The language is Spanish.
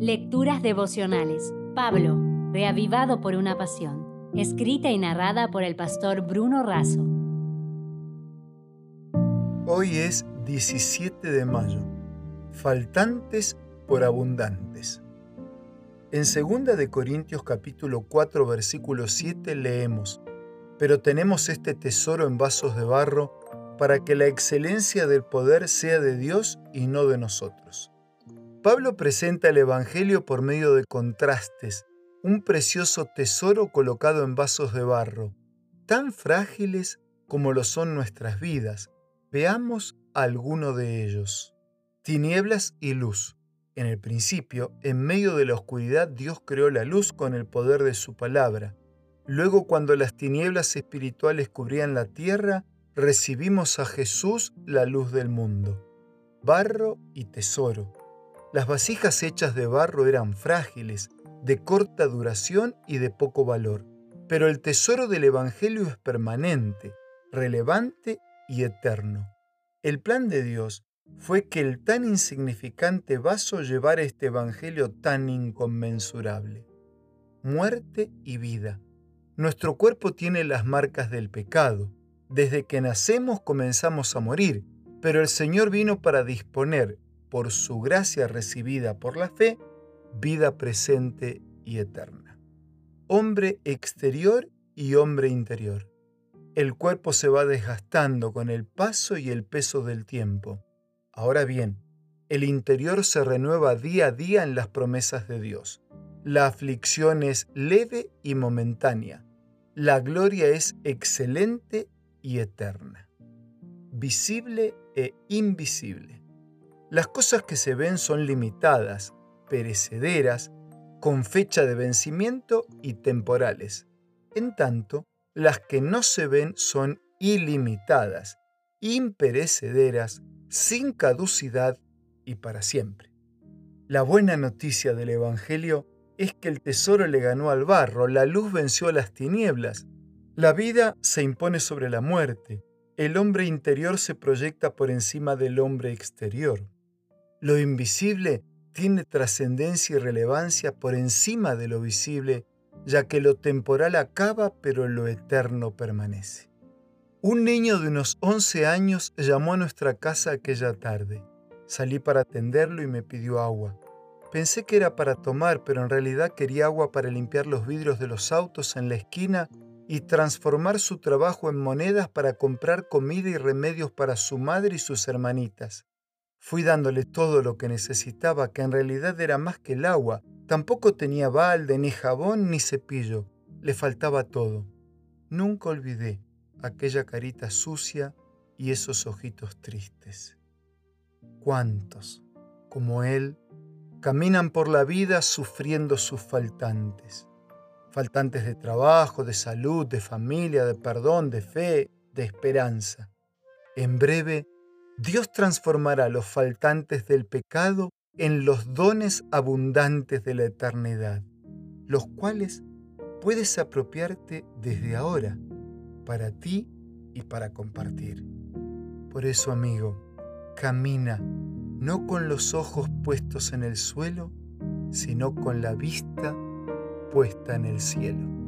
Lecturas devocionales. Pablo, reavivado por una pasión. Escrita y narrada por el pastor Bruno Razo. Hoy es 17 de mayo. Faltantes por abundantes. En 2 de Corintios capítulo 4 versículo 7 leemos: Pero tenemos este tesoro en vasos de barro para que la excelencia del poder sea de Dios y no de nosotros. Pablo presenta el Evangelio por medio de contrastes, un precioso tesoro colocado en vasos de barro, tan frágiles como lo son nuestras vidas. Veamos alguno de ellos. Tinieblas y luz. En el principio, en medio de la oscuridad, Dios creó la luz con el poder de su palabra. Luego, cuando las tinieblas espirituales cubrían la tierra, recibimos a Jesús la luz del mundo. Barro y tesoro. Las vasijas hechas de barro eran frágiles, de corta duración y de poco valor, pero el tesoro del Evangelio es permanente, relevante y eterno. El plan de Dios fue que el tan insignificante vaso llevara este Evangelio tan inconmensurable. Muerte y vida. Nuestro cuerpo tiene las marcas del pecado, desde que nacemos comenzamos a morir, pero el Señor vino para disponer, por su gracia recibida por la fe, vida presente y eterna. Hombre exterior y hombre interior. El cuerpo se va desgastando con el paso y el peso del tiempo. Ahora bien, el interior se renueva día a día en las promesas de Dios. La aflicción es leve y momentánea. La gloria es excelente y eterna, visible e invisible. Las cosas que se ven son limitadas, perecederas, con fecha de vencimiento y temporales. En tanto, las que no se ven son ilimitadas, imperecederas, sin caducidad y para siempre. La buena noticia del Evangelio es que el tesoro le ganó al barro, la luz venció a las tinieblas, la vida se impone sobre la muerte. El hombre interior se proyecta por encima del hombre exterior. Lo invisible tiene trascendencia y relevancia por encima de lo visible, ya que lo temporal acaba pero lo eterno permanece. Un niño de unos 11 años llamó a nuestra casa aquella tarde. Salí para atenderlo y me pidió agua. Pensé que era para tomar, pero en realidad quería agua para limpiar los vidrios de los autos en la esquina y transformar su trabajo en monedas para comprar comida y remedios para su madre y sus hermanitas. Fui dándole todo lo que necesitaba, que en realidad era más que el agua. Tampoco tenía balde, ni jabón, ni cepillo. Le faltaba todo. Nunca olvidé aquella carita sucia y esos ojitos tristes. ¿Cuántos, como él, caminan por la vida sufriendo sus faltantes? faltantes de trabajo, de salud, de familia, de perdón, de fe, de esperanza. En breve, Dios transformará los faltantes del pecado en los dones abundantes de la eternidad, los cuales puedes apropiarte desde ahora, para ti y para compartir. Por eso, amigo, camina no con los ojos puestos en el suelo, sino con la vista puesta en el cielo.